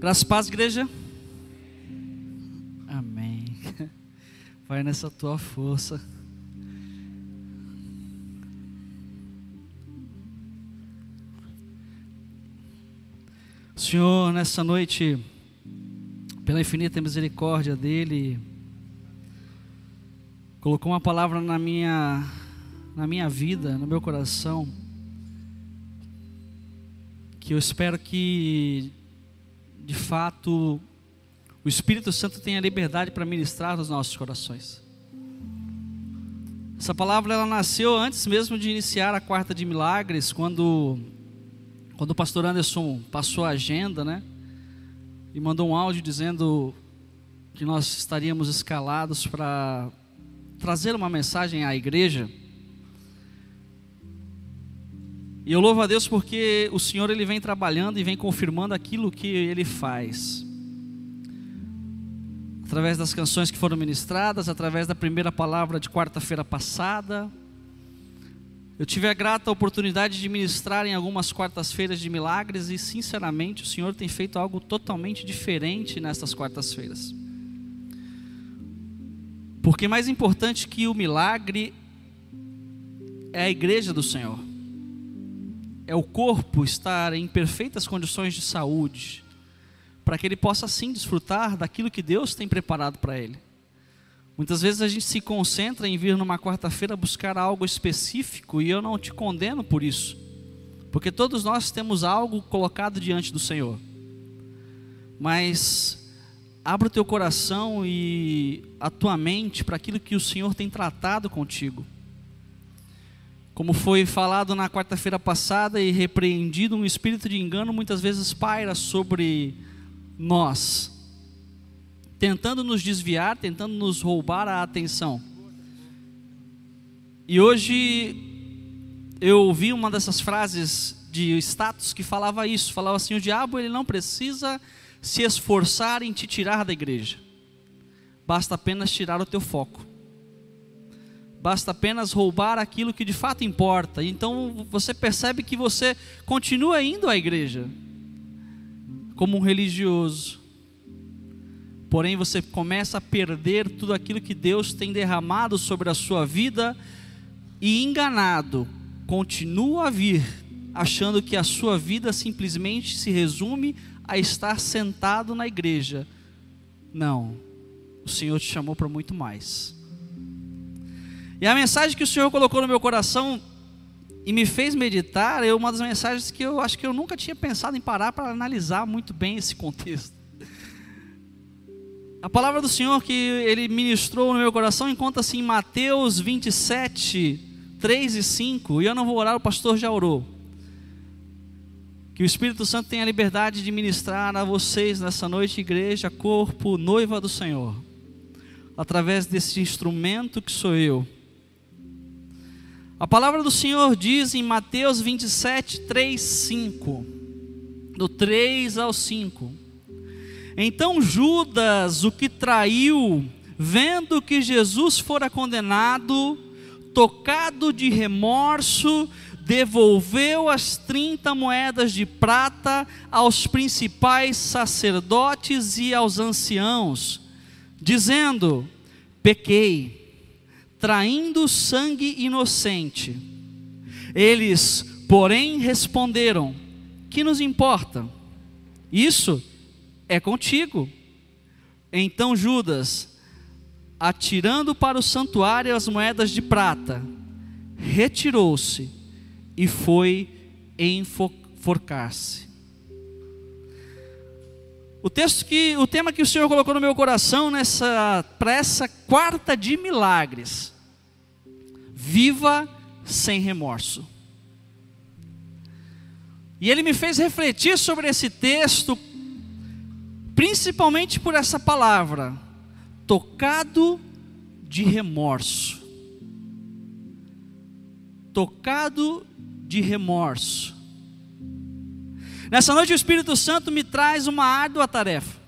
Graças paz, igreja. Amém. Vai nessa tua força. Senhor, nessa noite, pela infinita misericórdia dele, colocou uma palavra na minha na minha vida, no meu coração, que eu espero que de fato o Espírito Santo tenha liberdade para ministrar nos nossos corações. Essa palavra ela nasceu antes mesmo de iniciar a quarta de milagres, quando quando o pastor Anderson passou a agenda, né? E mandou um áudio dizendo que nós estaríamos escalados para trazer uma mensagem à igreja. E eu louvo a Deus porque o Senhor ele vem trabalhando e vem confirmando aquilo que ele faz. Através das canções que foram ministradas, através da primeira palavra de quarta-feira passada. Eu tive a grata oportunidade de ministrar em algumas quartas-feiras de milagres e, sinceramente, o Senhor tem feito algo totalmente diferente nessas quartas-feiras. Porque mais importante que o milagre é a igreja do Senhor é o corpo estar em perfeitas condições de saúde, para que ele possa assim desfrutar daquilo que Deus tem preparado para ele. Muitas vezes a gente se concentra em vir numa quarta-feira buscar algo específico e eu não te condeno por isso, porque todos nós temos algo colocado diante do Senhor. Mas abra o teu coração e a tua mente para aquilo que o Senhor tem tratado contigo. Como foi falado na quarta-feira passada e repreendido, um espírito de engano muitas vezes paira sobre nós, tentando nos desviar, tentando nos roubar a atenção. E hoje eu ouvi uma dessas frases de status que falava isso, falava assim: o diabo ele não precisa se esforçar em te tirar da igreja, basta apenas tirar o teu foco basta apenas roubar aquilo que de fato importa. Então você percebe que você continua indo à igreja como um religioso. Porém você começa a perder tudo aquilo que Deus tem derramado sobre a sua vida e enganado, continua a vir, achando que a sua vida simplesmente se resume a estar sentado na igreja. Não. O Senhor te chamou para muito mais. E a mensagem que o Senhor colocou no meu coração e me fez meditar é uma das mensagens que eu acho que eu nunca tinha pensado em parar para analisar muito bem esse contexto. A palavra do Senhor que ele ministrou no meu coração encontra-se em Mateus 27, 3 e 5. E eu não vou orar, o pastor já orou. Que o Espírito Santo tenha a liberdade de ministrar a vocês nessa noite, igreja, corpo, noiva do Senhor, através desse instrumento que sou eu a palavra do Senhor diz em Mateus 27, 3, 5, do 3 ao 5. Então Judas, o que traiu, vendo que Jesus fora condenado, tocado de remorso, devolveu as 30 moedas de prata aos principais sacerdotes e aos anciãos, dizendo: Pequei traindo sangue inocente. Eles, porém, responderam: Que nos importa? Isso é contigo. Então Judas, atirando para o santuário as moedas de prata, retirou-se e foi enforcar-se. O texto que, o tema que o Senhor colocou no meu coração nessa para essa quarta de milagres. Viva sem remorso. E ele me fez refletir sobre esse texto, principalmente por essa palavra, tocado de remorso. Tocado de remorso. Nessa noite o Espírito Santo me traz uma árdua tarefa.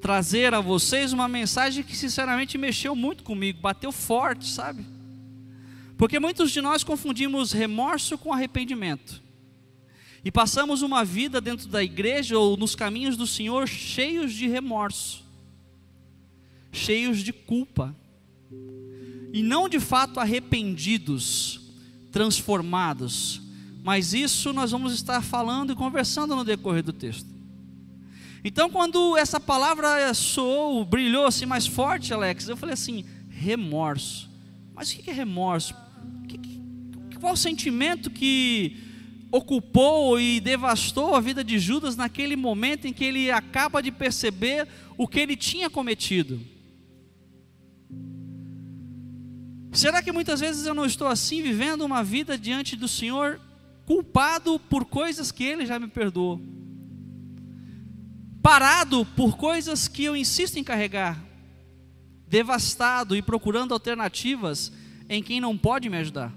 Trazer a vocês uma mensagem que sinceramente mexeu muito comigo, bateu forte, sabe? Porque muitos de nós confundimos remorso com arrependimento. E passamos uma vida dentro da igreja ou nos caminhos do Senhor cheios de remorso, cheios de culpa, e não de fato arrependidos, transformados, mas isso nós vamos estar falando e conversando no decorrer do texto. Então, quando essa palavra soou, brilhou assim mais forte, Alex, eu falei assim: remorso. Mas o que é remorso? Qual o sentimento que ocupou e devastou a vida de Judas naquele momento em que ele acaba de perceber o que ele tinha cometido? Será que muitas vezes eu não estou assim, vivendo uma vida diante do Senhor, culpado por coisas que Ele já me perdoou? Parado por coisas que eu insisto em carregar? Devastado e procurando alternativas em quem não pode me ajudar?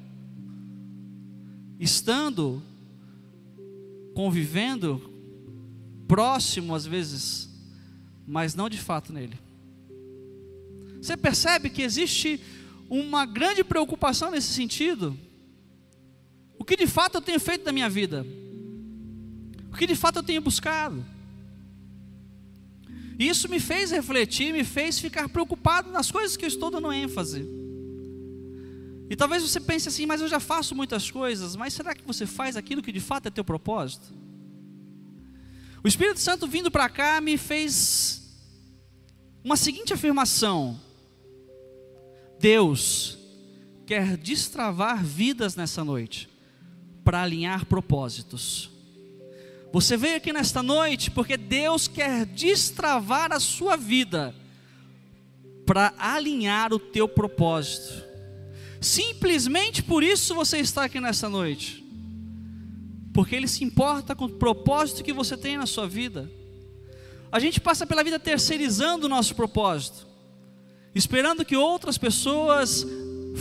Estando, convivendo, próximo às vezes, mas não de fato nele. Você percebe que existe uma grande preocupação nesse sentido. O que de fato eu tenho feito na minha vida? O que de fato eu tenho buscado? Isso me fez refletir, me fez ficar preocupado nas coisas que eu estou dando ênfase. E talvez você pense assim, mas eu já faço muitas coisas, mas será que você faz aquilo que de fato é teu propósito? O Espírito Santo vindo para cá me fez uma seguinte afirmação: Deus quer destravar vidas nessa noite para alinhar propósitos. Você veio aqui nesta noite porque Deus quer destravar a sua vida para alinhar o teu propósito. Simplesmente por isso você está aqui nessa noite. Porque Ele se importa com o propósito que você tem na sua vida. A gente passa pela vida terceirizando o nosso propósito esperando que outras pessoas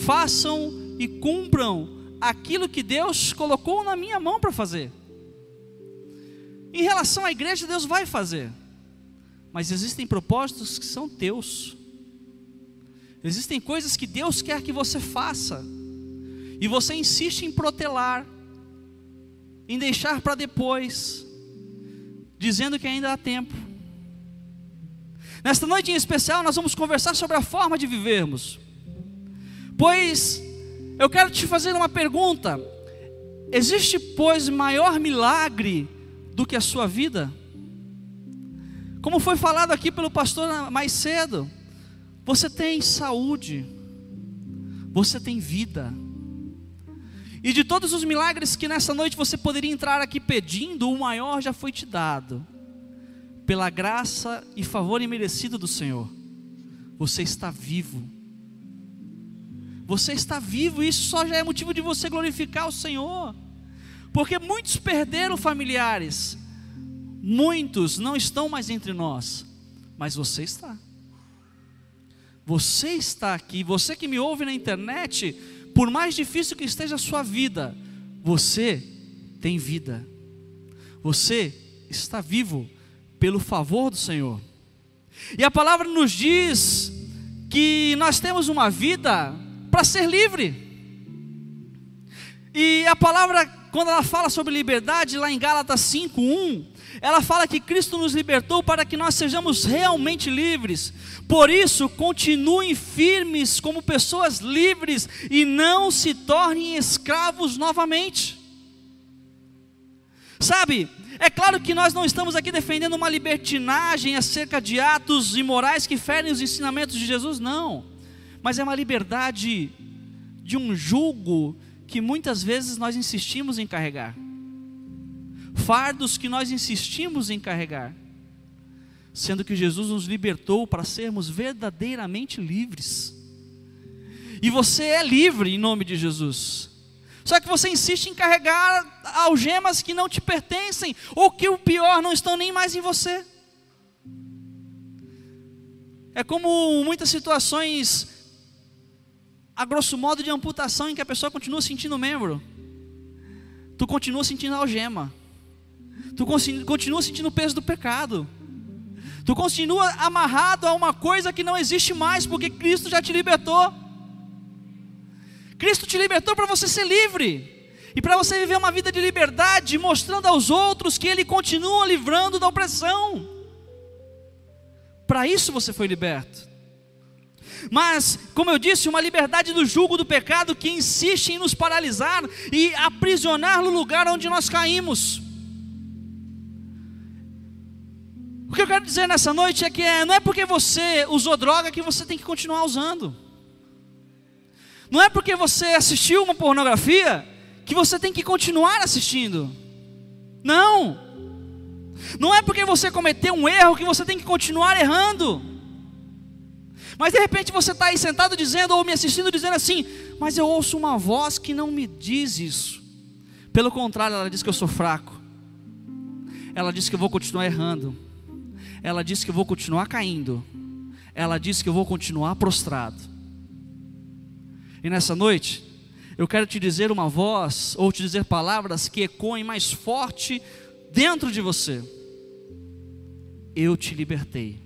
façam e cumpram aquilo que Deus colocou na minha mão para fazer. Em relação à igreja, Deus vai fazer, mas existem propósitos que são teus, existem coisas que Deus quer que você faça, e você insiste em protelar, em deixar para depois, dizendo que ainda há tempo. Nesta noite em especial, nós vamos conversar sobre a forma de vivermos. Pois eu quero te fazer uma pergunta: existe, pois, maior milagre do que a sua vida? Como foi falado aqui pelo pastor mais cedo, você tem saúde, você tem vida. E de todos os milagres que nessa noite você poderia entrar aqui pedindo, o maior já foi te dado pela graça e favor imerecido do Senhor, você está vivo. Você está vivo e isso só já é motivo de você glorificar o Senhor. Porque muitos perderam familiares, muitos não estão mais entre nós, mas você está. Você está aqui, você que me ouve na internet, por mais difícil que esteja a sua vida, você tem vida. Você está vivo pelo favor do Senhor. E a palavra nos diz que nós temos uma vida para ser livre. E a palavra, quando ela fala sobre liberdade, lá em Gálatas 5:1, ela fala que Cristo nos libertou para que nós sejamos realmente livres. Por isso, continuem firmes como pessoas livres e não se tornem escravos novamente. Sabe, é claro que nós não estamos aqui defendendo uma libertinagem acerca de atos imorais que ferem os ensinamentos de Jesus, não. Mas é uma liberdade de um julgo que muitas vezes nós insistimos em carregar. Fardos que nós insistimos em carregar. Sendo que Jesus nos libertou para sermos verdadeiramente livres. E você é livre em nome de Jesus. Só que você insiste em carregar algemas que não te pertencem, ou que o pior, não estão nem mais em você. É como muitas situações, a grosso modo, de amputação em que a pessoa continua sentindo o membro, tu continua sentindo a algema, tu continua sentindo o peso do pecado, tu continua amarrado a uma coisa que não existe mais, porque Cristo já te libertou. Cristo te libertou para você ser livre. E para você viver uma vida de liberdade, mostrando aos outros que Ele continua livrando da opressão. Para isso você foi liberto. Mas, como eu disse, uma liberdade do jugo do pecado que insiste em nos paralisar e aprisionar no lugar onde nós caímos. O que eu quero dizer nessa noite é que é, não é porque você usou droga que você tem que continuar usando. Não é porque você assistiu uma pornografia que você tem que continuar assistindo. Não. Não é porque você cometeu um erro que você tem que continuar errando. Mas de repente você está aí sentado dizendo, ou me assistindo dizendo assim, mas eu ouço uma voz que não me diz isso. Pelo contrário, ela diz que eu sou fraco. Ela diz que eu vou continuar errando. Ela diz que eu vou continuar caindo. Ela diz que eu vou continuar prostrado. E nessa noite, eu quero te dizer uma voz, ou te dizer palavras que ecoem mais forte dentro de você. Eu te libertei.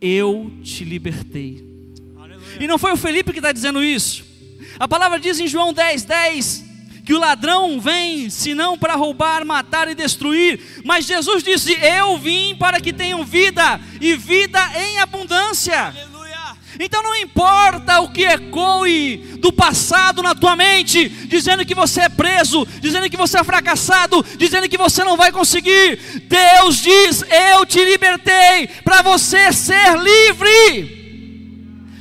Eu te libertei. Aleluia. E não foi o Felipe que está dizendo isso. A palavra diz em João 10, 10 que o ladrão vem senão para roubar, matar e destruir, mas Jesus disse: Eu vim para que tenham vida e vida em abundância. Aleluia. Então não importa o que ecoe do passado na tua mente, dizendo que você é preso, dizendo que você é fracassado, dizendo que você não vai conseguir. Deus diz: Eu te libertei para você ser livre.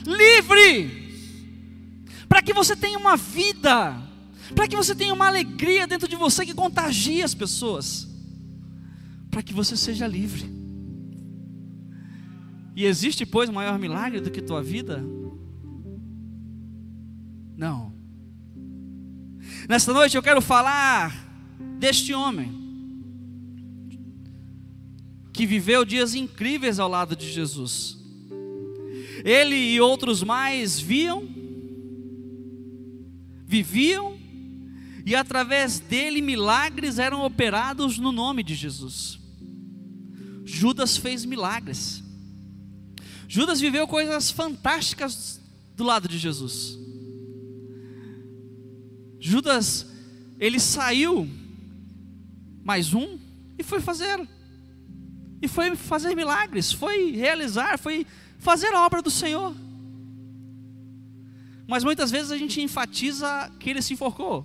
Livre. Para que você tenha uma vida, para que você tenha uma alegria dentro de você que contagie as pessoas, para que você seja livre. E existe, pois, maior milagre do que tua vida? Não. Nesta noite eu quero falar deste homem que viveu dias incríveis ao lado de Jesus. Ele e outros mais viam, viviam, e através dele milagres eram operados no nome de Jesus. Judas fez milagres. Judas viveu coisas fantásticas do lado de Jesus. Judas, ele saiu mais um e foi fazer. E foi fazer milagres, foi realizar, foi fazer a obra do Senhor. Mas muitas vezes a gente enfatiza que ele se enforcou.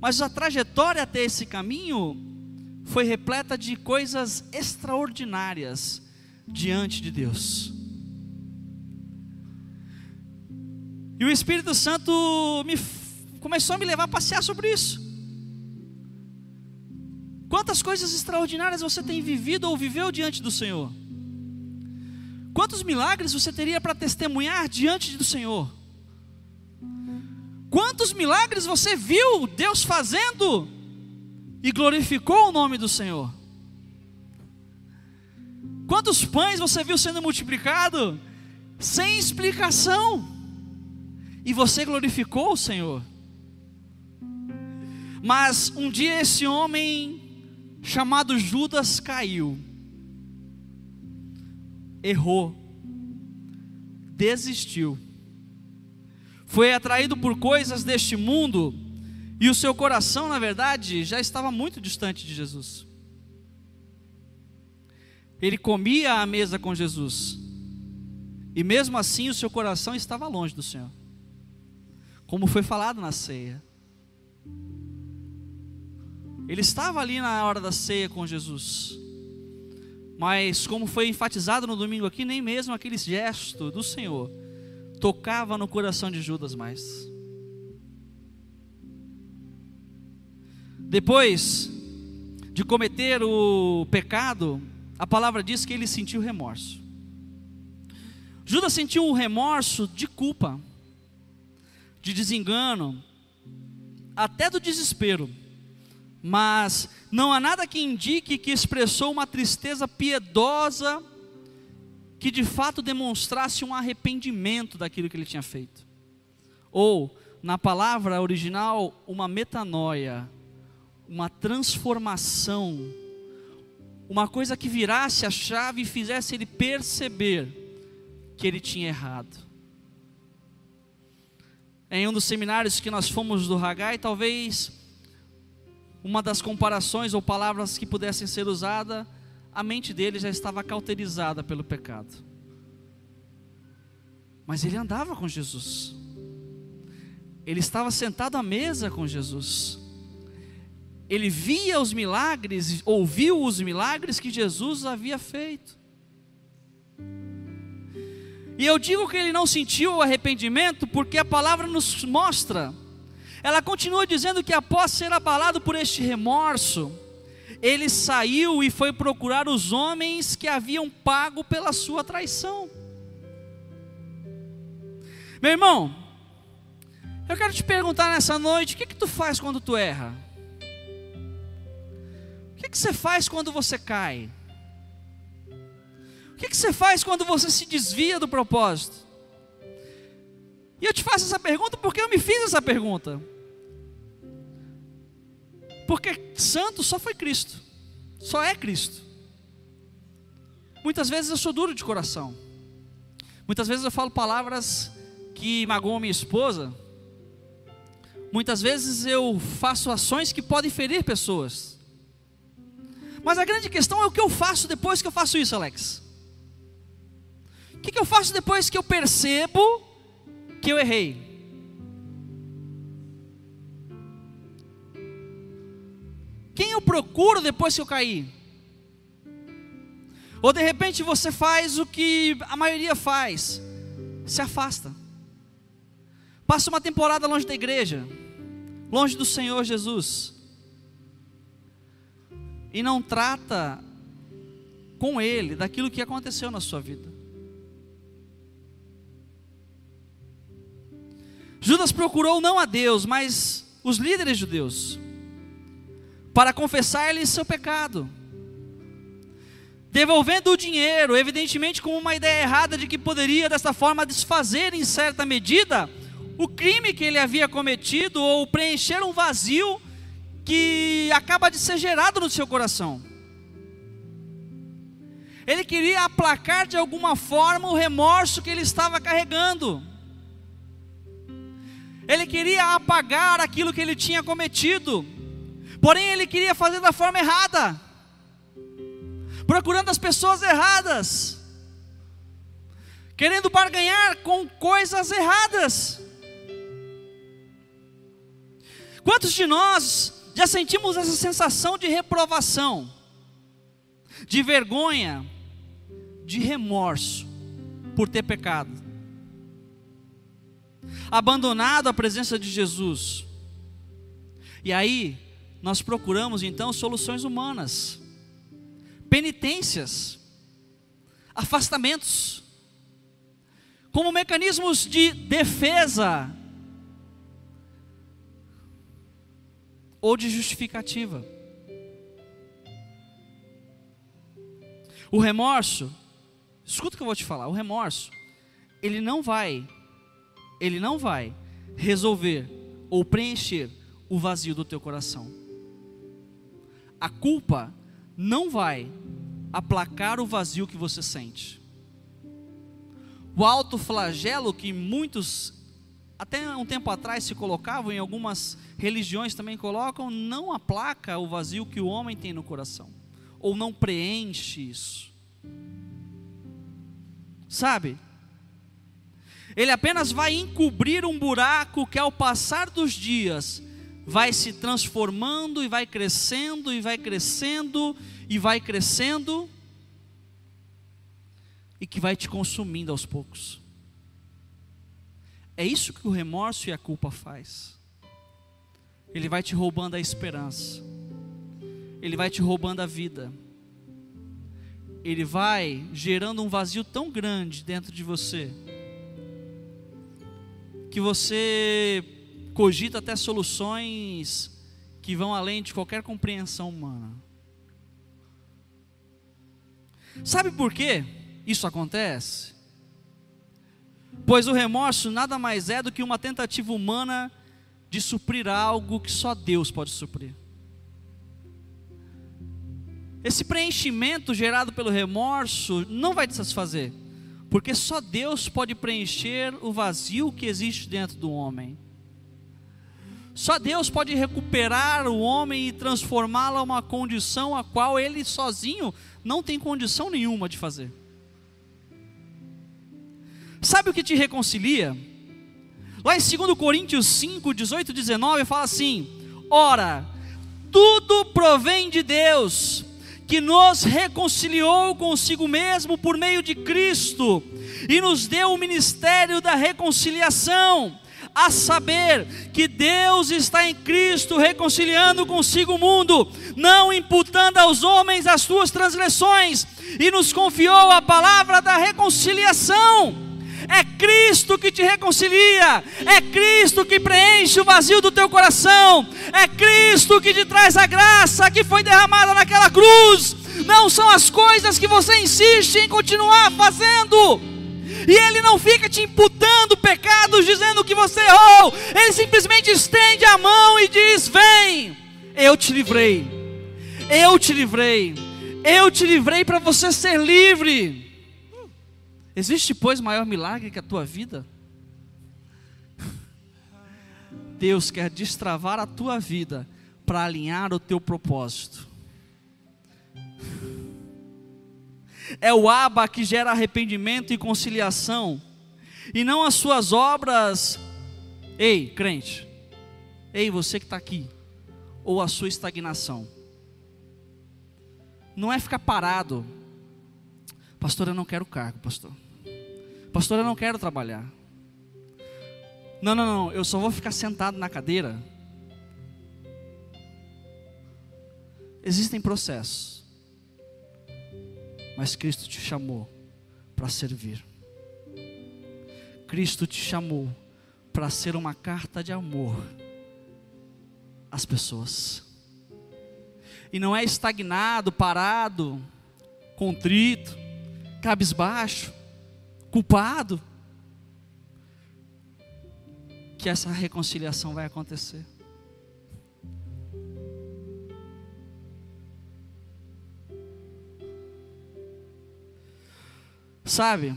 Mas a trajetória até esse caminho foi repleta de coisas extraordinárias diante de Deus. E o Espírito Santo me, começou a me levar a passear sobre isso. Quantas coisas extraordinárias você tem vivido ou viveu diante do Senhor? Quantos milagres você teria para testemunhar diante do Senhor? Quantos milagres você viu Deus fazendo e glorificou o nome do Senhor? Quantos pães você viu sendo multiplicado? Sem explicação. E você glorificou o Senhor. Mas um dia esse homem chamado Judas caiu, errou, desistiu, foi atraído por coisas deste mundo e o seu coração, na verdade, já estava muito distante de Jesus. Ele comia à mesa com Jesus. E mesmo assim o seu coração estava longe do Senhor. Como foi falado na ceia. Ele estava ali na hora da ceia com Jesus. Mas como foi enfatizado no domingo aqui, nem mesmo aquele gesto do Senhor tocava no coração de Judas mais. Depois de cometer o pecado, a palavra diz que ele sentiu remorso. Judas sentiu um remorso de culpa, de desengano, até do desespero. Mas não há nada que indique que expressou uma tristeza piedosa que de fato demonstrasse um arrependimento daquilo que ele tinha feito. Ou, na palavra original, uma metanoia, uma transformação uma coisa que virasse a chave e fizesse ele perceber que ele tinha errado. em um dos seminários que nós fomos do Hagai, talvez uma das comparações ou palavras que pudessem ser usadas, a mente dele já estava cauterizada pelo pecado. Mas ele andava com Jesus. Ele estava sentado à mesa com Jesus. Ele via os milagres, ouviu os milagres que Jesus havia feito. E eu digo que ele não sentiu o arrependimento porque a palavra nos mostra. Ela continua dizendo que após ser abalado por este remorso, ele saiu e foi procurar os homens que haviam pago pela sua traição. Meu irmão, eu quero te perguntar nessa noite: o que, que tu faz quando tu erra? O que, que você faz quando você cai? que, que você faz quando você se desvia do propósito? E eu te faço essa pergunta porque eu me fiz essa pergunta. Porque santo só foi Cristo, só é Cristo. Muitas vezes eu sou duro de coração, muitas vezes eu falo palavras que magoam minha esposa, muitas vezes eu faço ações que podem ferir pessoas. Mas a grande questão é o que eu faço depois que eu faço isso, Alex. O que, que eu faço depois que eu percebo que eu errei? Quem eu procuro depois que eu caí? Ou de repente você faz o que a maioria faz, se afasta. Passa uma temporada longe da igreja, longe do Senhor Jesus. E não trata com Ele daquilo que aconteceu na sua vida. Judas procurou não a Deus, mas os líderes judeus, para confessar-lhes seu pecado, devolvendo o dinheiro, evidentemente com uma ideia errada de que poderia dessa forma desfazer em certa medida o crime que ele havia cometido ou preencher um vazio que acaba de ser gerado no seu coração. Ele queria aplacar de alguma forma o remorso que ele estava carregando. Ele queria apagar aquilo que ele tinha cometido, porém ele queria fazer da forma errada, procurando as pessoas erradas, querendo barganhar com coisas erradas. Quantos de nós já sentimos essa sensação de reprovação, de vergonha, de remorso por ter pecado? abandonado a presença de Jesus. E aí, nós procuramos então soluções humanas, penitências, afastamentos, como mecanismos de defesa ou de justificativa. O remorso, escuta o que eu vou te falar, o remorso, ele não vai ele não vai resolver ou preencher o vazio do teu coração. A culpa não vai aplacar o vazio que você sente. O alto flagelo que muitos até um tempo atrás se colocavam, em algumas religiões também colocam, não aplaca o vazio que o homem tem no coração, ou não preenche isso. Sabe? Ele apenas vai encobrir um buraco que, ao passar dos dias, vai se transformando e vai crescendo e vai crescendo e vai crescendo e que vai te consumindo aos poucos. É isso que o remorso e a culpa faz. Ele vai te roubando a esperança. Ele vai te roubando a vida. Ele vai gerando um vazio tão grande dentro de você que você cogita até soluções que vão além de qualquer compreensão humana. Sabe por que isso acontece? Pois o remorso nada mais é do que uma tentativa humana de suprir algo que só Deus pode suprir. Esse preenchimento gerado pelo remorso não vai te satisfazer porque só Deus pode preencher o vazio que existe dentro do homem. Só Deus pode recuperar o homem e transformá-lo a uma condição a qual ele sozinho não tem condição nenhuma de fazer. Sabe o que te reconcilia? Lá em 2 Coríntios 5, 18 e 19 fala assim: Ora, tudo provém de Deus, que nos reconciliou consigo mesmo por meio de Cristo e nos deu o ministério da reconciliação a saber que Deus está em Cristo reconciliando consigo o mundo, não imputando aos homens as suas transgressões, e nos confiou a palavra da reconciliação. É Cristo que te reconcilia, é Cristo que preenche o vazio do teu coração, é Cristo que te traz a graça que foi derramada naquela cruz. Não são as coisas que você insiste em continuar fazendo. E Ele não fica te imputando pecados, dizendo que você errou, Ele simplesmente estende a mão e diz: Vem, eu te livrei, eu te livrei, eu te livrei para você ser livre. Existe, pois, maior milagre que a tua vida? Deus quer destravar a tua vida para alinhar o teu propósito. É o Aba que gera arrependimento e conciliação, e não as suas obras. Ei, crente, ei, você que está aqui, ou a sua estagnação. Não é ficar parado, pastor, eu não quero cargo, pastor. Pastor, eu não quero trabalhar. Não, não, não, eu só vou ficar sentado na cadeira. Existem processos mas Cristo te chamou para servir. Cristo te chamou para ser uma carta de amor às pessoas. E não é estagnado, parado, contrito, cabisbaixo, culpado, que essa reconciliação vai acontecer. Sabe?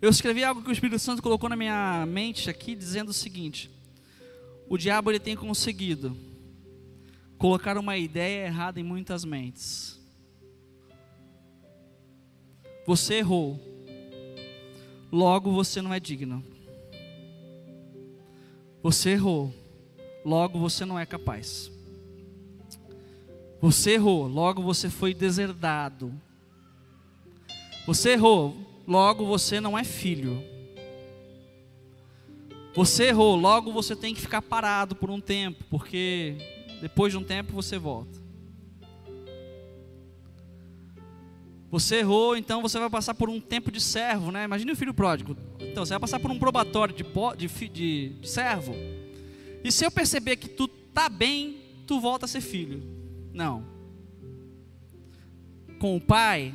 Eu escrevi algo que o Espírito Santo colocou na minha mente aqui, dizendo o seguinte: o diabo ele tem conseguido colocar uma ideia errada em muitas mentes. Você errou, logo você não é digno. Você errou, logo você não é capaz. Você errou, logo você foi deserdado, você errou, logo você não é filho. Você errou, logo você tem que ficar parado por um tempo, porque depois de um tempo você volta. Você errou, então você vai passar por um tempo de servo, né? Imagine o filho pródigo. Então você vai passar por um probatório de, de, de, de servo. E se eu perceber que tu tá bem, tu volta a ser filho. Não. Com o pai,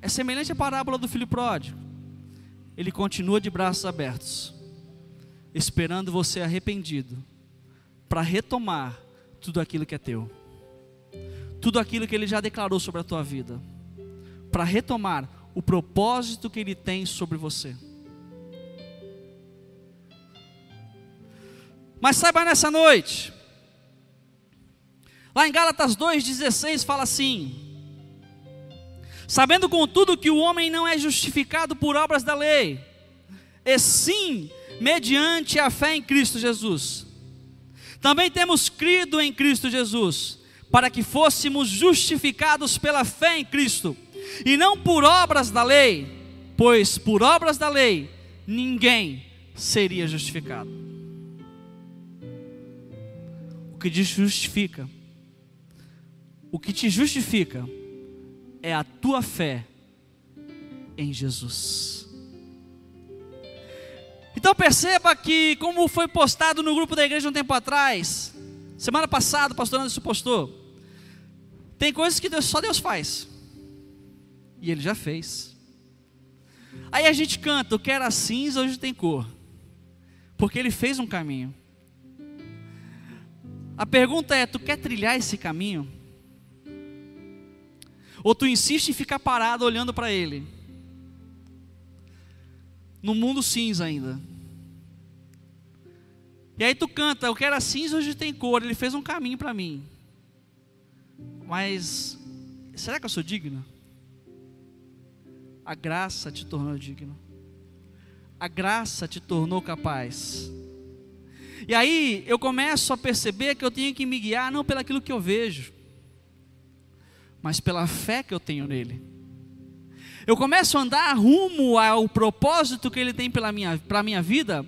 é semelhante à parábola do filho pródigo. Ele continua de braços abertos, esperando você arrependido, para retomar tudo aquilo que é teu, tudo aquilo que ele já declarou sobre a tua vida, para retomar o propósito que ele tem sobre você. Mas saiba nessa noite, lá em Gálatas 2,16 fala assim: Sabendo, contudo, que o homem não é justificado por obras da lei, e sim mediante a fé em Cristo Jesus. Também temos crido em Cristo Jesus, para que fôssemos justificados pela fé em Cristo, e não por obras da lei, pois por obras da lei ninguém seria justificado. O que te justifica, o que te justifica é a tua fé em Jesus. Então perceba que, como foi postado no grupo da igreja um tempo atrás, semana passada o pastor Anderson postou, tem coisas que Deus, só Deus faz, e Ele já fez. Aí a gente canta, o que era cinza hoje tem cor, porque Ele fez um caminho. A pergunta é: tu quer trilhar esse caminho? Ou tu insiste em ficar parado olhando para ele? No mundo cinza ainda. E aí tu canta, eu quero a cinza hoje tem cor. Ele fez um caminho para mim. Mas será que eu sou digno? A graça te tornou digno. A graça te tornou capaz. E aí eu começo a perceber que eu tenho que me guiar não pelaquilo que eu vejo, mas pela fé que eu tenho nele. Eu começo a andar rumo ao propósito que ele tem para a minha, minha vida,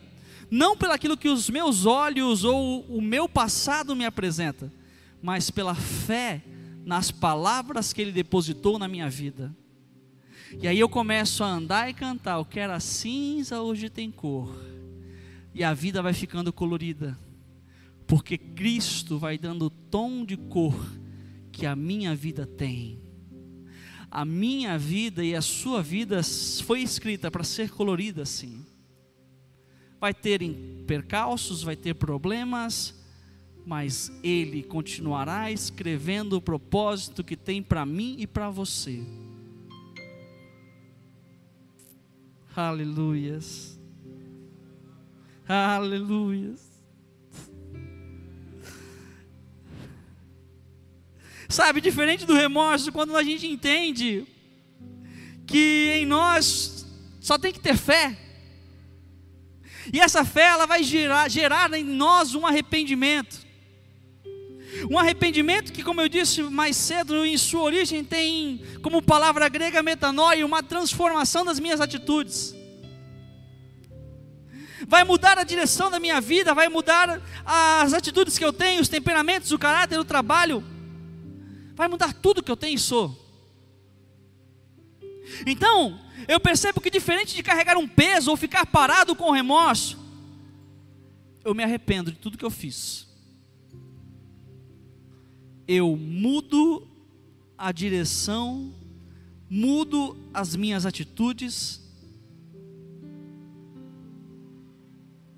não pelaquilo que os meus olhos ou o meu passado me apresenta, mas pela fé nas palavras que ele depositou na minha vida. E aí eu começo a andar e cantar, o que era cinza hoje tem cor. E a vida vai ficando colorida, porque Cristo vai dando o tom de cor que a minha vida tem. A minha vida e a sua vida foi escrita para ser colorida assim. Vai ter percalços, vai ter problemas, mas Ele continuará escrevendo o propósito que tem para mim e para você. Aleluias. Aleluias. Sabe, diferente do remorso, quando a gente entende que em nós só tem que ter fé. E essa fé ela vai gerar, gerar em nós um arrependimento. Um arrependimento que, como eu disse mais cedo, em sua origem tem como palavra grega metanoia, uma transformação das minhas atitudes. Vai mudar a direção da minha vida, vai mudar as atitudes que eu tenho, os temperamentos, o caráter, o trabalho vai mudar tudo que eu tenho e sou. Então, eu percebo que diferente de carregar um peso ou ficar parado com remorso, eu me arrependo de tudo que eu fiz. Eu mudo a direção, mudo as minhas atitudes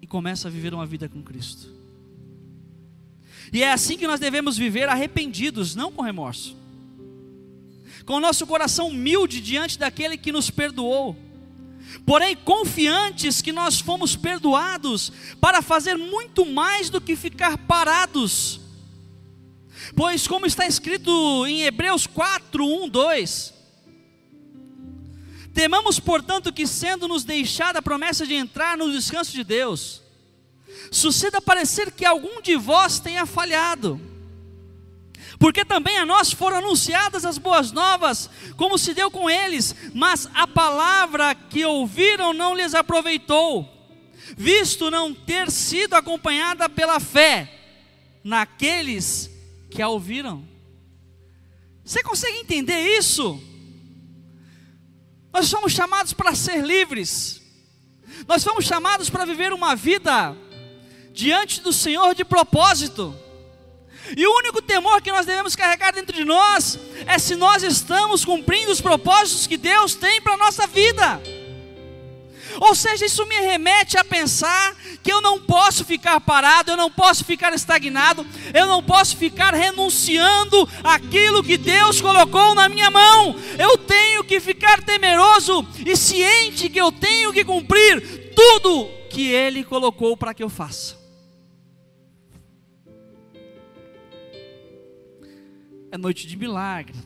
e começo a viver uma vida com Cristo. E é assim que nós devemos viver arrependidos, não com remorso. Com o nosso coração humilde diante daquele que nos perdoou. Porém, confiantes que nós fomos perdoados para fazer muito mais do que ficar parados. Pois, como está escrito em Hebreus 4, 1, 2: Temamos, portanto, que, sendo nos deixada a promessa de entrar no descanso de Deus, suceda parecer que algum de vós tenha falhado. Porque também a nós foram anunciadas as boas novas, como se deu com eles, mas a palavra que ouviram não lhes aproveitou, visto não ter sido acompanhada pela fé naqueles que a ouviram. Você consegue entender isso? Nós somos chamados para ser livres, nós fomos chamados para viver uma vida diante do Senhor de propósito. E o único temor que nós devemos carregar dentro de nós é se nós estamos cumprindo os propósitos que Deus tem para a nossa vida. Ou seja, isso me remete a pensar que eu não posso ficar parado, eu não posso ficar estagnado, eu não posso ficar renunciando aquilo que Deus colocou na minha mão. Eu tenho que ficar temeroso e ciente que eu tenho que cumprir tudo que Ele colocou para que eu faça. é noite de milagre,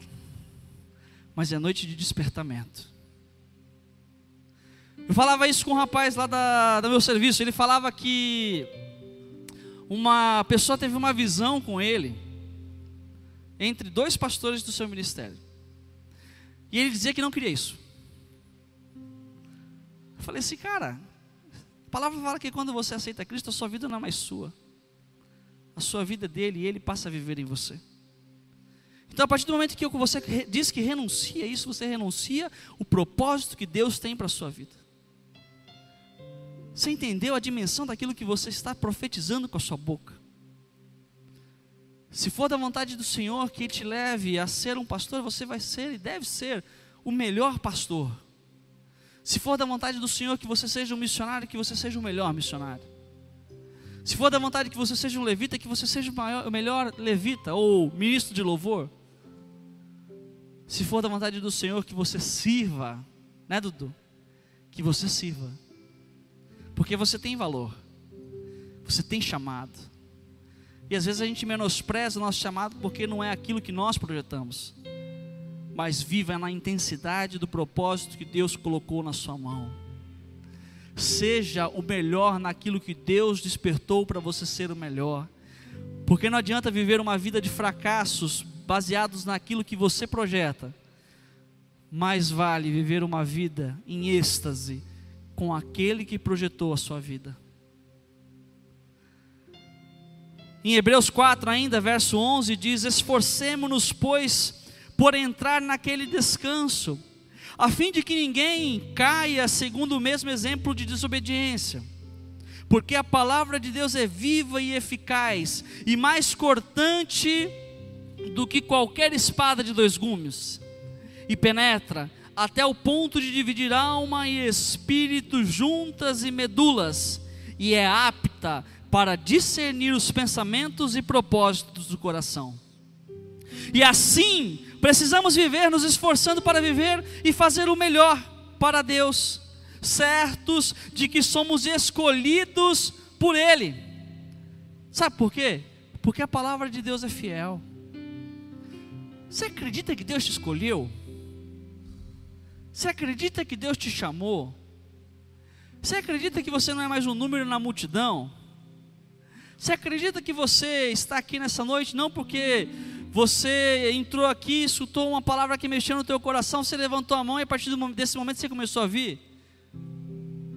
mas é noite de despertamento. Eu falava isso com um rapaz lá da, do meu serviço, ele falava que uma pessoa teve uma visão com ele, entre dois pastores do seu ministério, e ele dizia que não queria isso. Eu falei assim, cara, a palavra fala que quando você aceita Cristo, a sua vida não é mais sua, a sua vida é dele e ele passa a viver em você. Então, a partir do momento que você diz que renuncia a isso, você renuncia o propósito que Deus tem para a sua vida. Você entendeu a dimensão daquilo que você está profetizando com a sua boca? Se for da vontade do Senhor que te leve a ser um pastor, você vai ser e deve ser o melhor pastor. Se for da vontade do Senhor que você seja um missionário, que você seja o melhor missionário. Se for da vontade que você seja um levita, que você seja o, maior, o melhor levita ou ministro de louvor. Se for da vontade do Senhor que você sirva, né, Dudu? Que você sirva. Porque você tem valor. Você tem chamado. E às vezes a gente menospreza o nosso chamado porque não é aquilo que nós projetamos. Mas viva na intensidade do propósito que Deus colocou na sua mão. Seja o melhor naquilo que Deus despertou para você ser o melhor. Porque não adianta viver uma vida de fracassos baseados naquilo que você projeta. Mais vale viver uma vida em êxtase com aquele que projetou a sua vida. Em Hebreus 4, ainda, verso 11, diz: Esforcemo-nos, pois, por entrar naquele descanso, a fim de que ninguém caia segundo o mesmo exemplo de desobediência. Porque a palavra de Deus é viva e eficaz, e mais cortante do que qualquer espada de dois gumes, e penetra até o ponto de dividir alma e espírito juntas e medulas, e é apta para discernir os pensamentos e propósitos do coração. E assim, precisamos viver nos esforçando para viver e fazer o melhor para Deus, certos de que somos escolhidos por Ele. Sabe por quê? Porque a palavra de Deus é fiel. Você acredita que Deus te escolheu? Você acredita que Deus te chamou? Você acredita que você não é mais um número na multidão? Você acredita que você está aqui nessa noite não porque você entrou aqui, escutou uma palavra que mexeu no teu coração, você levantou a mão e a partir desse momento você começou a vir?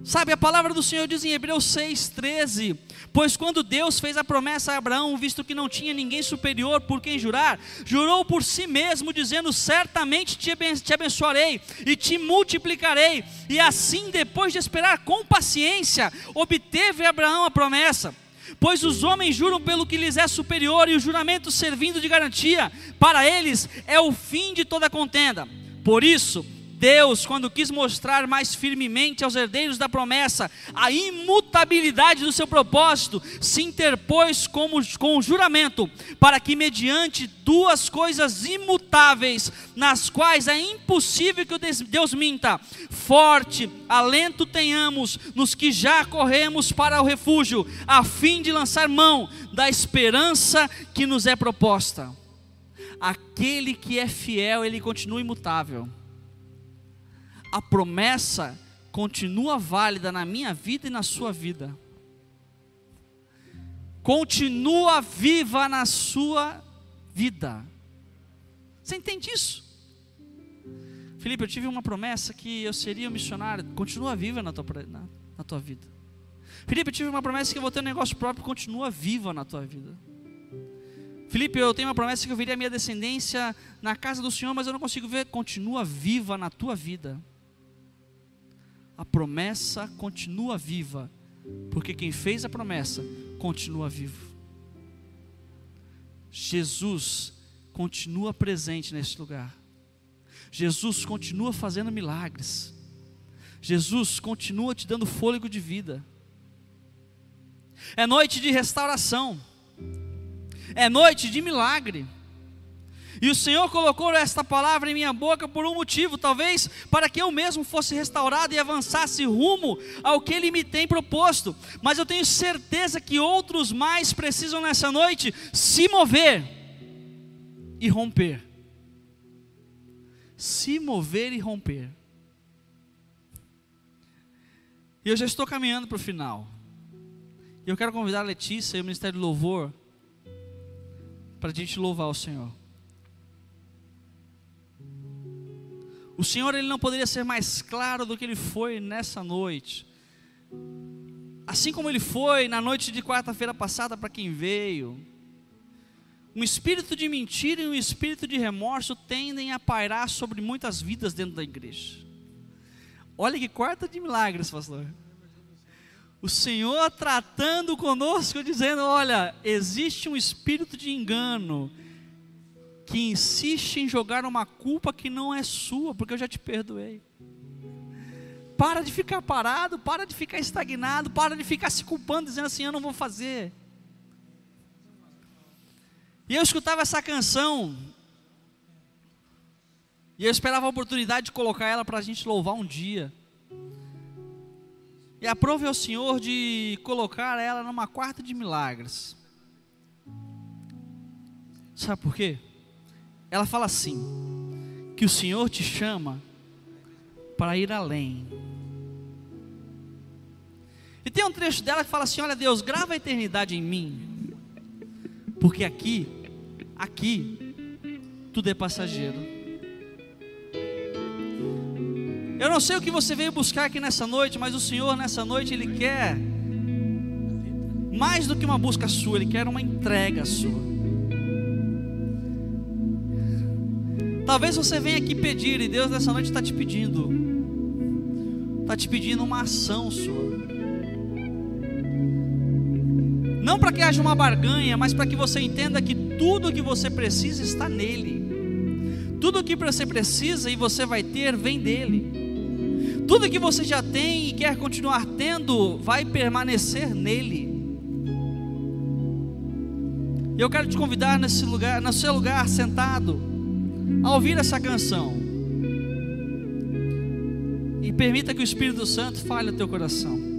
Sabe, a palavra do Senhor diz em Hebreus 6,13: Pois quando Deus fez a promessa a Abraão, visto que não tinha ninguém superior por quem jurar, jurou por si mesmo, dizendo: Certamente te abençoarei e te multiplicarei. E assim, depois de esperar com paciência, obteve Abraão a promessa. Pois os homens juram pelo que lhes é superior, e o juramento servindo de garantia, para eles é o fim de toda contenda. Por isso, Deus, quando quis mostrar mais firmemente aos herdeiros da promessa a imutabilidade do seu propósito, se interpôs como, com o juramento, para que, mediante duas coisas imutáveis, nas quais é impossível que Deus minta, forte alento tenhamos nos que já corremos para o refúgio, a fim de lançar mão da esperança que nos é proposta. Aquele que é fiel, ele continua imutável a promessa continua válida na minha vida e na sua vida. Continua viva na sua vida. Você entende isso? Felipe, eu tive uma promessa que eu seria um missionário. Continua viva na tua, na, na tua vida. Felipe, eu tive uma promessa que eu vou ter um negócio próprio. Continua viva na tua vida. Felipe, eu tenho uma promessa que eu veria a minha descendência na casa do Senhor, mas eu não consigo ver. Continua viva na tua vida a promessa continua viva, porque quem fez a promessa continua vivo. Jesus continua presente nesse lugar. Jesus continua fazendo milagres. Jesus continua te dando fôlego de vida. É noite de restauração. É noite de milagre. E o Senhor colocou esta palavra em minha boca por um motivo, talvez para que eu mesmo fosse restaurado e avançasse rumo ao que Ele me tem proposto. Mas eu tenho certeza que outros mais precisam nessa noite se mover e romper. Se mover e romper. E eu já estou caminhando para o final. E eu quero convidar a Letícia e o Ministério do Louvor para a gente louvar o Senhor. O Senhor ele não poderia ser mais claro do que ele foi nessa noite. Assim como ele foi na noite de quarta-feira passada para quem veio. Um espírito de mentira e um espírito de remorso tendem a pairar sobre muitas vidas dentro da igreja. Olha que quarta de milagres, pastor. O Senhor tratando conosco, dizendo: Olha, existe um espírito de engano, que insiste em jogar uma culpa que não é sua, porque eu já te perdoei. Para de ficar parado, para de ficar estagnado, para de ficar se culpando, dizendo assim: eu não vou fazer. E eu escutava essa canção, e eu esperava a oportunidade de colocar ela para a gente louvar um dia. E aprove ao Senhor de colocar ela numa quarta de milagres. Sabe por quê? Ela fala assim: que o Senhor te chama para ir além. E tem um trecho dela que fala assim: Olha, Deus, grava a eternidade em mim, porque aqui, aqui, tudo é passageiro. Eu não sei o que você veio buscar aqui nessa noite, mas o Senhor nessa noite Ele quer mais do que uma busca sua, Ele quer uma entrega sua. Talvez você venha aqui pedir e Deus nessa noite está te pedindo, está te pedindo uma ação sua. Não para que haja uma barganha, mas para que você entenda que tudo o que você precisa está nele. Tudo o que você precisa e você vai ter vem dele. Tudo que você já tem e quer continuar tendo vai permanecer nele. Eu quero te convidar nesse lugar, no seu lugar sentado, a ouvir essa canção. E permita que o Espírito Santo fale no teu coração.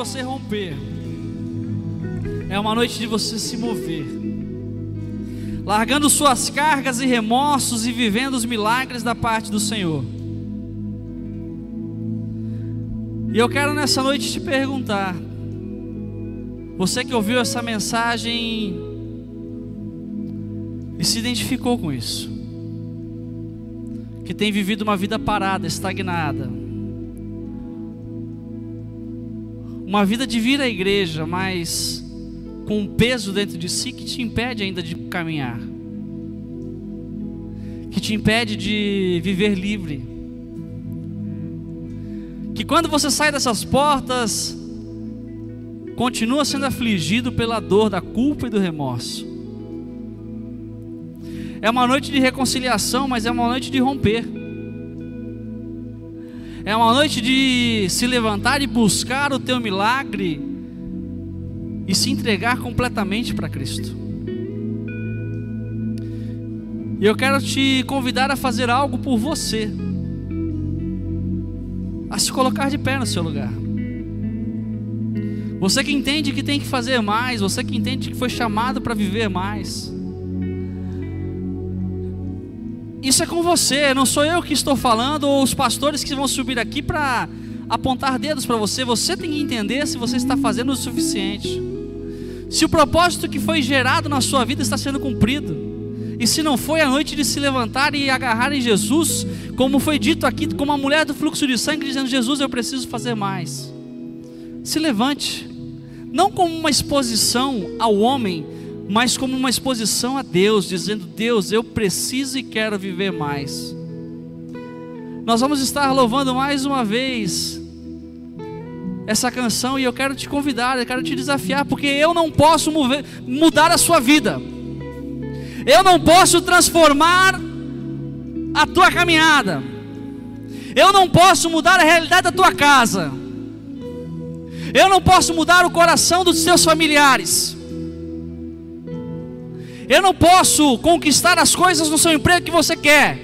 Você romper, é uma noite de você se mover, largando suas cargas e remorsos e vivendo os milagres da parte do Senhor. E eu quero nessa noite te perguntar, você que ouviu essa mensagem e se identificou com isso, que tem vivido uma vida parada, estagnada, uma vida de vir à igreja, mas com um peso dentro de si que te impede ainda de caminhar, que te impede de viver livre. Que quando você sai dessas portas, continua sendo afligido pela dor da culpa e do remorso. É uma noite de reconciliação, mas é uma noite de romper. É uma noite de se levantar e buscar o teu milagre e se entregar completamente para Cristo. E eu quero te convidar a fazer algo por você. a se colocar de pé no seu lugar. Você que entende que tem que fazer mais, você que entende que foi chamado para viver mais. Isso é com você, não sou eu que estou falando ou os pastores que vão subir aqui para apontar dedos para você. Você tem que entender se você está fazendo o suficiente. Se o propósito que foi gerado na sua vida está sendo cumprido. E se não foi a noite de se levantar e agarrar em Jesus, como foi dito aqui, como a mulher do fluxo de sangue dizendo: Jesus, eu preciso fazer mais. Se levante não como uma exposição ao homem, mas como uma exposição a Deus, dizendo: Deus, eu preciso e quero viver mais. Nós vamos estar louvando mais uma vez essa canção e eu quero te convidar, eu quero te desafiar, porque eu não posso mover, mudar a sua vida, eu não posso transformar a tua caminhada, eu não posso mudar a realidade da tua casa. Eu não posso mudar o coração dos seus familiares. Eu não posso conquistar as coisas no seu emprego que você quer.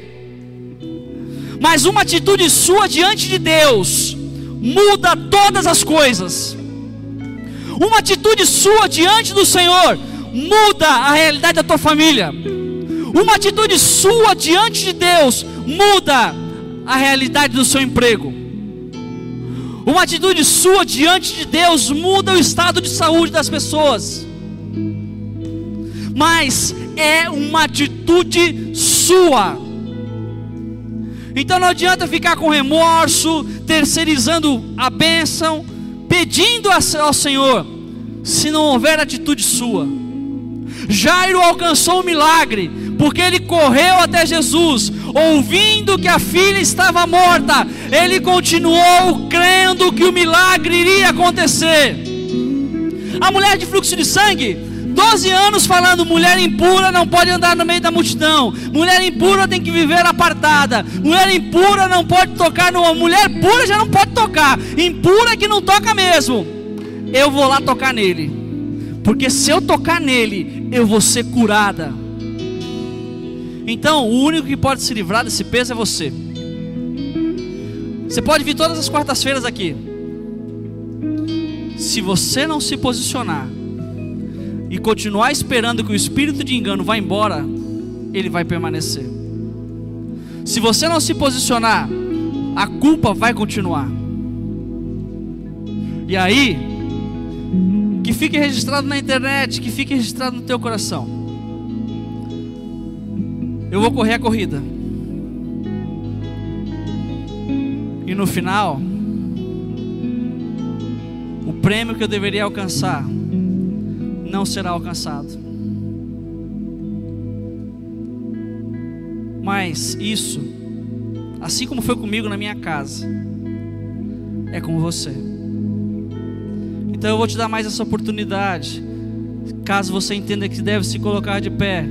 Mas uma atitude sua diante de Deus muda todas as coisas. Uma atitude sua diante do Senhor muda a realidade da tua família. Uma atitude sua diante de Deus muda a realidade do seu emprego. Uma atitude sua diante de Deus muda o estado de saúde das pessoas. Mas é uma atitude sua. Então não adianta ficar com remorso, terceirizando a bênção, pedindo ao Senhor, se não houver atitude sua. Jairo alcançou o milagre, porque ele correu até Jesus, ouvindo que a filha estava morta, ele continuou crendo que o milagre iria acontecer. A mulher de fluxo de sangue, 12 anos falando: mulher impura não pode andar no meio da multidão, mulher impura tem que viver apartada, mulher impura não pode tocar no mulher pura já não pode tocar, impura que não toca mesmo. Eu vou lá tocar nele, porque se eu tocar nele, eu vou ser curada. Então, o único que pode se livrar desse peso é você. Você pode vir todas as quartas-feiras aqui. Se você não se posicionar e continuar esperando que o espírito de engano vá embora, ele vai permanecer. Se você não se posicionar, a culpa vai continuar. E aí, que fique registrado na internet, que fique registrado no teu coração. Eu vou correr a corrida. E no final, o prêmio que eu deveria alcançar não será alcançado. Mas isso, assim como foi comigo na minha casa, é com você. Então eu vou te dar mais essa oportunidade. Caso você entenda que deve se colocar de pé,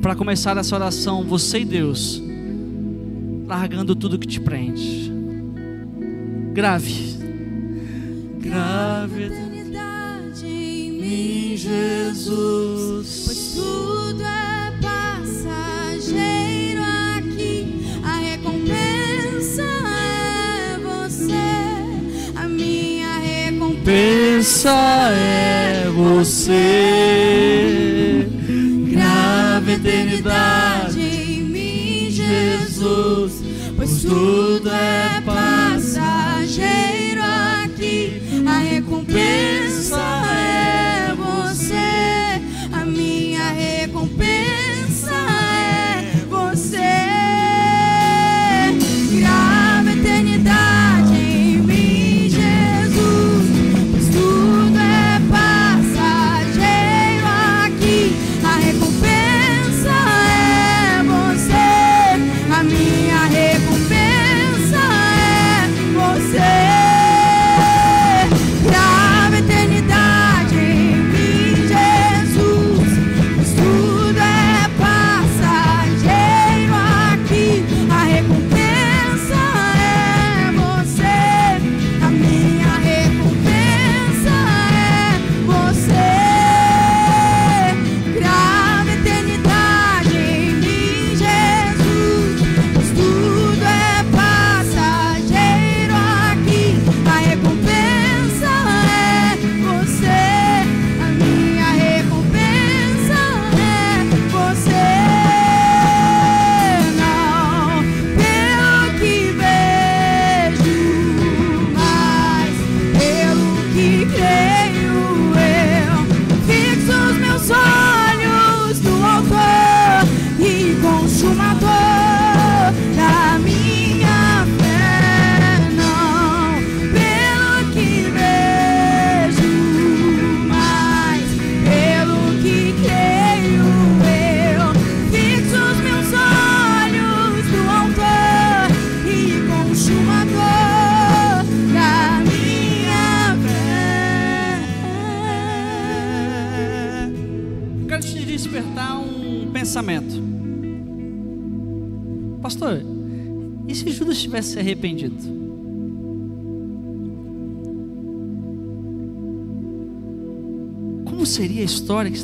para começar essa oração, você e Deus, largando tudo que te prende. Grave. Grave Jesus. Pois tudo é passageiro aqui. A recompensa é você. A minha recompensa é você. Grave eternidade em mim, Jesus. Pois tudo é passageiro aqui. A recompensa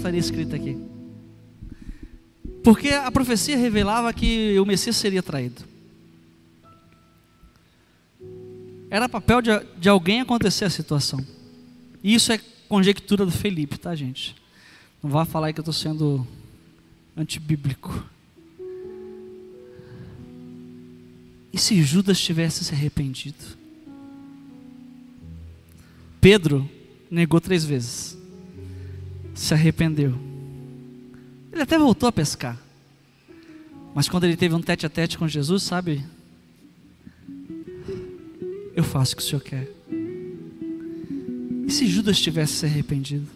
estaria escrita aqui? Porque a profecia revelava que o Messias seria traído. Era papel de, de alguém acontecer a situação. E isso é conjectura do Felipe, tá, gente? Não vá falar que eu estou sendo antibíblico. E se Judas tivesse se arrependido? Pedro negou três vezes. Se arrependeu. Ele até voltou a pescar. Mas quando ele teve um tete a tete com Jesus, sabe? Eu faço o que o Senhor quer. E se Judas tivesse se arrependido?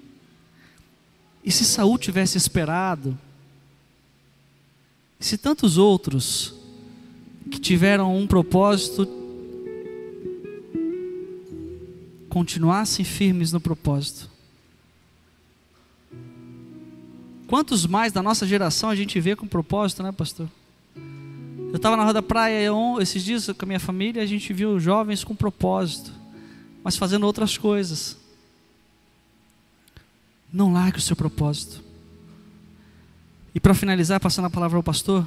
E se Saul tivesse esperado? E se tantos outros que tiveram um propósito continuassem firmes no propósito? Quantos mais da nossa geração a gente vê com propósito, né, pastor? Eu estava na roda da praia esses dias com a minha família, a gente viu jovens com propósito, mas fazendo outras coisas. Não largue o seu propósito. E para finalizar, passando a palavra ao pastor,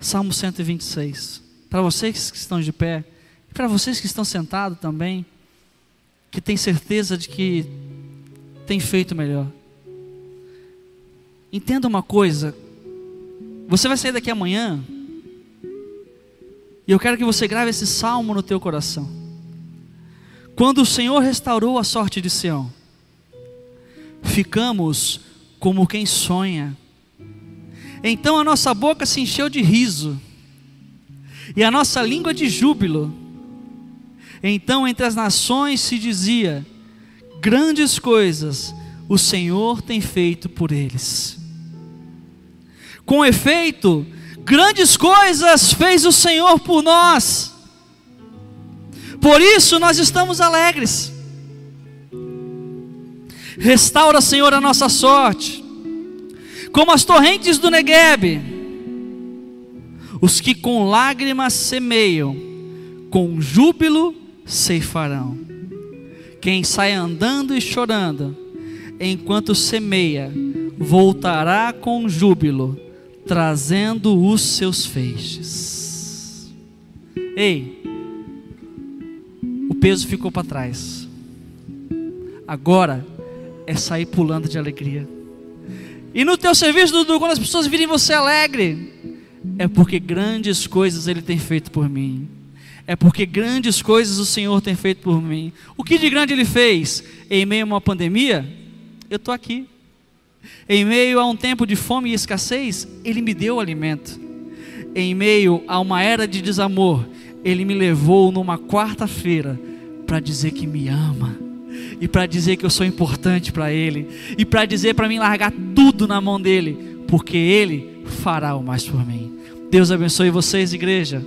Salmo 126. Para vocês que estão de pé, e para vocês que estão sentados também, que tem certeza de que tem feito melhor. Entenda uma coisa, você vai sair daqui amanhã, e eu quero que você grave esse salmo no teu coração. Quando o Senhor restaurou a sorte de Sião, ficamos como quem sonha. Então a nossa boca se encheu de riso, e a nossa língua de júbilo. Então entre as nações se dizia: grandes coisas o Senhor tem feito por eles. Com efeito, grandes coisas fez o Senhor por nós. Por isso nós estamos alegres. Restaura, Senhor, a nossa sorte, como as torrentes do Negueb. Os que com lágrimas semeiam, com júbilo ceifarão. Quem sai andando e chorando, enquanto semeia, voltará com júbilo trazendo os seus feixes. Ei, o peso ficou para trás. Agora é sair pulando de alegria. E no teu serviço, Dudu, quando as pessoas virem você alegre, é porque grandes coisas Ele tem feito por mim. É porque grandes coisas o Senhor tem feito por mim. O que de grande Ele fez? Em meio a uma pandemia, eu estou aqui. Em meio a um tempo de fome e escassez, Ele me deu alimento. Em meio a uma era de desamor, Ele me levou numa quarta-feira para dizer que me ama e para dizer que eu sou importante para Ele e para dizer para mim largar tudo na mão dele, porque Ele fará o mais por mim. Deus abençoe vocês, igreja.